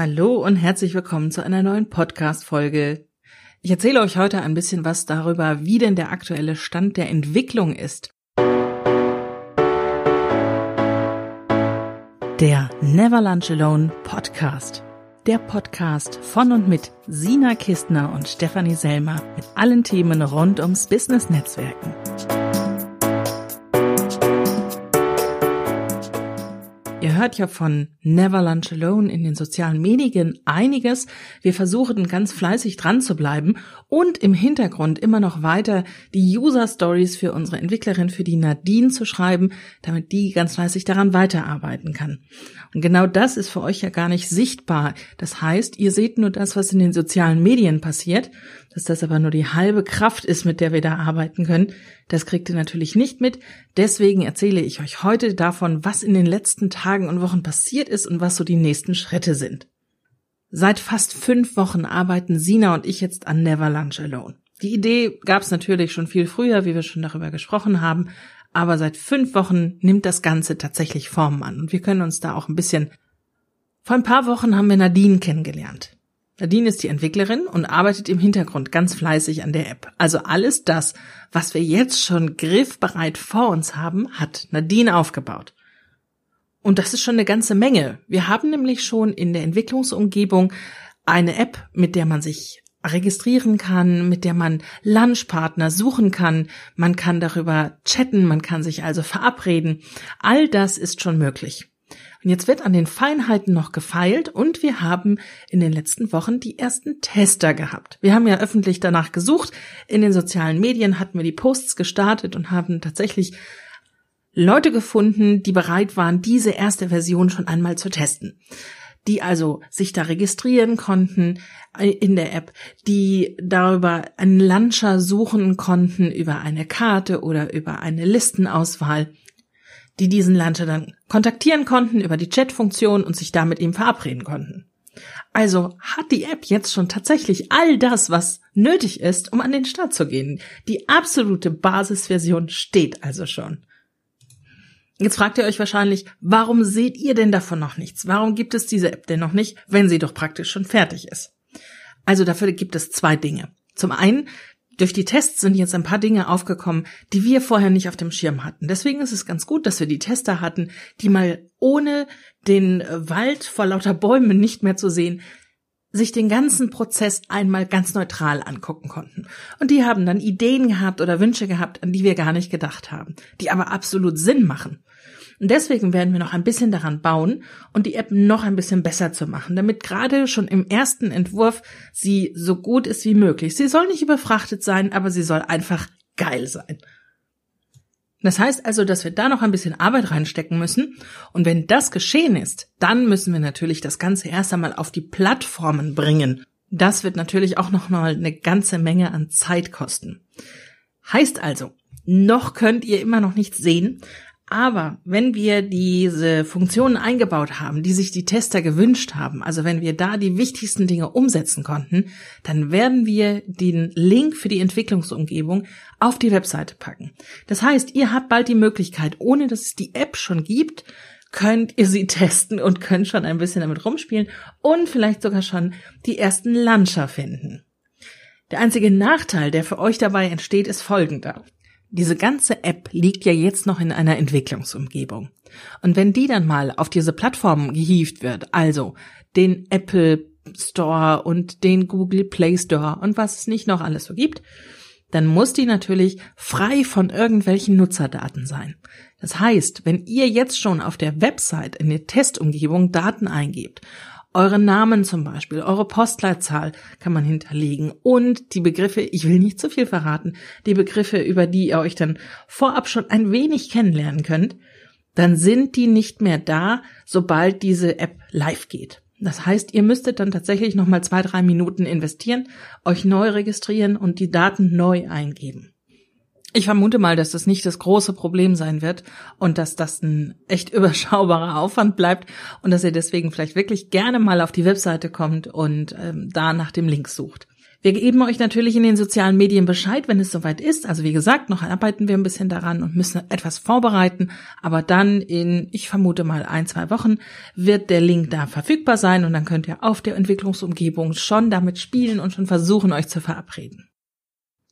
Hallo und herzlich willkommen zu einer neuen Podcast-Folge. Ich erzähle euch heute ein bisschen was darüber, wie denn der aktuelle Stand der Entwicklung ist. Der Never Lunch Alone Podcast. Der Podcast von und mit Sina Kistner und Stefanie Selmer mit allen Themen rund ums Business-Netzwerken. Hört ja von Never Lunch Alone in den sozialen Medien einiges. Wir versuchen ganz fleißig dran zu bleiben und im Hintergrund immer noch weiter die User Stories für unsere Entwicklerin, für die Nadine zu schreiben, damit die ganz fleißig daran weiterarbeiten kann. Und genau das ist für euch ja gar nicht sichtbar. Das heißt, ihr seht nur das, was in den sozialen Medien passiert. Dass das aber nur die halbe Kraft ist, mit der wir da arbeiten können, das kriegt ihr natürlich nicht mit. Deswegen erzähle ich euch heute davon, was in den letzten Tagen und Wochen passiert ist und was so die nächsten Schritte sind. Seit fast fünf Wochen arbeiten Sina und ich jetzt an Never Lunch Alone. Die Idee gab es natürlich schon viel früher, wie wir schon darüber gesprochen haben, aber seit fünf Wochen nimmt das Ganze tatsächlich Form an und wir können uns da auch ein bisschen. Vor ein paar Wochen haben wir Nadine kennengelernt. Nadine ist die Entwicklerin und arbeitet im Hintergrund ganz fleißig an der App. Also alles das, was wir jetzt schon griffbereit vor uns haben, hat Nadine aufgebaut. Und das ist schon eine ganze Menge. Wir haben nämlich schon in der Entwicklungsumgebung eine App, mit der man sich registrieren kann, mit der man Lunchpartner suchen kann, man kann darüber chatten, man kann sich also verabreden. All das ist schon möglich. Und jetzt wird an den Feinheiten noch gefeilt und wir haben in den letzten Wochen die ersten Tester gehabt. Wir haben ja öffentlich danach gesucht. In den sozialen Medien hatten wir die Posts gestartet und haben tatsächlich Leute gefunden, die bereit waren, diese erste Version schon einmal zu testen die also sich da registrieren konnten in der App, die darüber einen Launcher suchen konnten über eine Karte oder über eine Listenauswahl die diesen Launcher dann kontaktieren konnten über die Chat-Funktion und sich da mit ihm verabreden konnten. Also hat die App jetzt schon tatsächlich all das, was nötig ist, um an den Start zu gehen. Die absolute Basisversion steht also schon. Jetzt fragt ihr euch wahrscheinlich, warum seht ihr denn davon noch nichts? Warum gibt es diese App denn noch nicht, wenn sie doch praktisch schon fertig ist? Also dafür gibt es zwei Dinge. Zum einen durch die Tests sind jetzt ein paar Dinge aufgekommen, die wir vorher nicht auf dem Schirm hatten. Deswegen ist es ganz gut, dass wir die Tester hatten, die mal ohne den Wald vor lauter Bäumen nicht mehr zu sehen, sich den ganzen Prozess einmal ganz neutral angucken konnten. Und die haben dann Ideen gehabt oder Wünsche gehabt, an die wir gar nicht gedacht haben, die aber absolut Sinn machen. Und deswegen werden wir noch ein bisschen daran bauen und die App noch ein bisschen besser zu machen, damit gerade schon im ersten Entwurf sie so gut ist wie möglich. Sie soll nicht überfrachtet sein, aber sie soll einfach geil sein. Das heißt also, dass wir da noch ein bisschen Arbeit reinstecken müssen. Und wenn das geschehen ist, dann müssen wir natürlich das Ganze erst einmal auf die Plattformen bringen. Das wird natürlich auch noch mal eine ganze Menge an Zeit kosten. Heißt also, noch könnt ihr immer noch nichts sehen, aber wenn wir diese Funktionen eingebaut haben, die sich die Tester gewünscht haben, also wenn wir da die wichtigsten Dinge umsetzen konnten, dann werden wir den Link für die Entwicklungsumgebung auf die Webseite packen. Das heißt, ihr habt bald die Möglichkeit, ohne dass es die App schon gibt, könnt ihr sie testen und könnt schon ein bisschen damit rumspielen und vielleicht sogar schon die ersten Launcher finden. Der einzige Nachteil, der für euch dabei entsteht, ist folgender. Diese ganze App liegt ja jetzt noch in einer Entwicklungsumgebung. Und wenn die dann mal auf diese Plattform gehievt wird, also den Apple Store und den Google Play Store und was es nicht noch alles so gibt, dann muss die natürlich frei von irgendwelchen Nutzerdaten sein. Das heißt, wenn ihr jetzt schon auf der Website in der Testumgebung Daten eingebt eure Namen zum Beispiel, eure Postleitzahl kann man hinterlegen und die Begriffe, ich will nicht zu viel verraten, die Begriffe, über die ihr euch dann vorab schon ein wenig kennenlernen könnt, dann sind die nicht mehr da, sobald diese App live geht. Das heißt, ihr müsstet dann tatsächlich nochmal zwei, drei Minuten investieren, euch neu registrieren und die Daten neu eingeben. Ich vermute mal, dass das nicht das große Problem sein wird und dass das ein echt überschaubarer Aufwand bleibt und dass ihr deswegen vielleicht wirklich gerne mal auf die Webseite kommt und ähm, da nach dem Link sucht. Wir geben euch natürlich in den sozialen Medien Bescheid, wenn es soweit ist. Also wie gesagt, noch arbeiten wir ein bisschen daran und müssen etwas vorbereiten. Aber dann in, ich vermute mal ein, zwei Wochen wird der Link da verfügbar sein und dann könnt ihr auf der Entwicklungsumgebung schon damit spielen und schon versuchen, euch zu verabreden.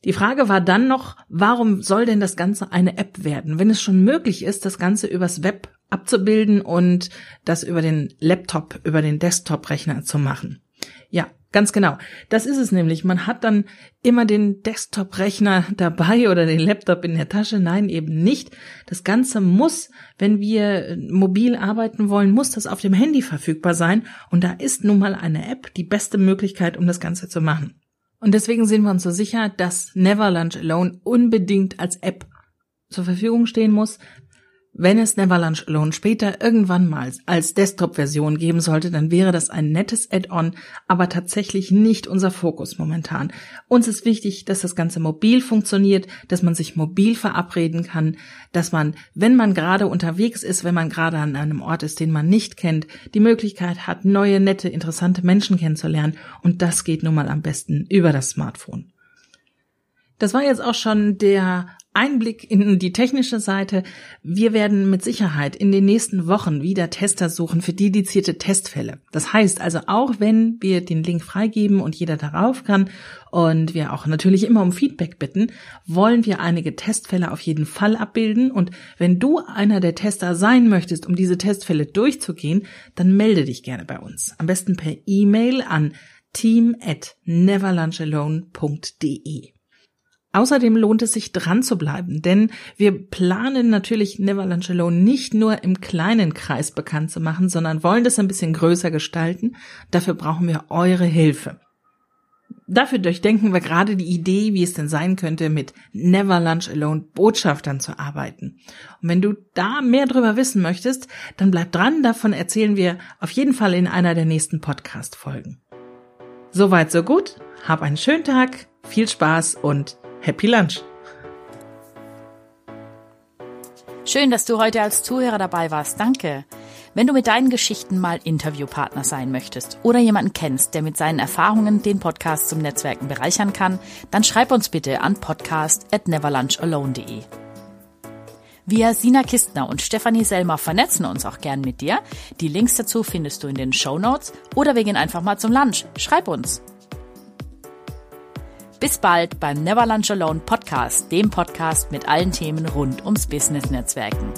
Die Frage war dann noch, warum soll denn das Ganze eine App werden, wenn es schon möglich ist, das Ganze übers Web abzubilden und das über den Laptop, über den Desktop-Rechner zu machen? Ja, Ganz genau. Das ist es nämlich. Man hat dann immer den Desktop-Rechner dabei oder den Laptop in der Tasche. Nein, eben nicht. Das Ganze muss, wenn wir mobil arbeiten wollen, muss das auf dem Handy verfügbar sein. Und da ist nun mal eine App die beste Möglichkeit, um das Ganze zu machen. Und deswegen sind wir uns so sicher, dass Never Lunch Alone unbedingt als App zur Verfügung stehen muss, wenn es Neverlunch Alone später irgendwann mal als Desktop-Version geben sollte, dann wäre das ein nettes Add-on, aber tatsächlich nicht unser Fokus momentan. Uns ist wichtig, dass das Ganze mobil funktioniert, dass man sich mobil verabreden kann, dass man, wenn man gerade unterwegs ist, wenn man gerade an einem Ort ist, den man nicht kennt, die Möglichkeit hat, neue, nette, interessante Menschen kennenzulernen. Und das geht nun mal am besten über das Smartphone. Das war jetzt auch schon der Einblick in die technische Seite. Wir werden mit Sicherheit in den nächsten Wochen wieder Tester suchen für dedizierte Testfälle. Das heißt also, auch wenn wir den Link freigeben und jeder darauf kann und wir auch natürlich immer um Feedback bitten, wollen wir einige Testfälle auf jeden Fall abbilden. Und wenn du einer der Tester sein möchtest, um diese Testfälle durchzugehen, dann melde dich gerne bei uns. Am besten per E-Mail an team at neverlunchalone.de. Außerdem lohnt es sich dran zu bleiben, denn wir planen natürlich Neverland Alone nicht nur im kleinen Kreis bekannt zu machen, sondern wollen das ein bisschen größer gestalten. Dafür brauchen wir eure Hilfe. Dafür durchdenken wir gerade die Idee, wie es denn sein könnte, mit Never Lunch Alone Botschaftern zu arbeiten. Und wenn du da mehr drüber wissen möchtest, dann bleib dran, davon erzählen wir auf jeden Fall in einer der nächsten Podcast-Folgen. Soweit, so gut. Hab einen schönen Tag, viel Spaß und Happy Lunch! Schön, dass du heute als Zuhörer dabei warst. Danke. Wenn du mit deinen Geschichten mal Interviewpartner sein möchtest oder jemanden kennst, der mit seinen Erfahrungen den Podcast zum Netzwerken bereichern kann, dann schreib uns bitte an podcast at neverlunchalone.de. Wir, Sina Kistner und Stefanie Selmer, vernetzen uns auch gern mit dir. Die Links dazu findest du in den Show Notes oder wir gehen einfach mal zum Lunch. Schreib uns. Bis bald beim Never Lunch Alone Podcast, dem Podcast mit allen Themen rund ums Business-Netzwerken.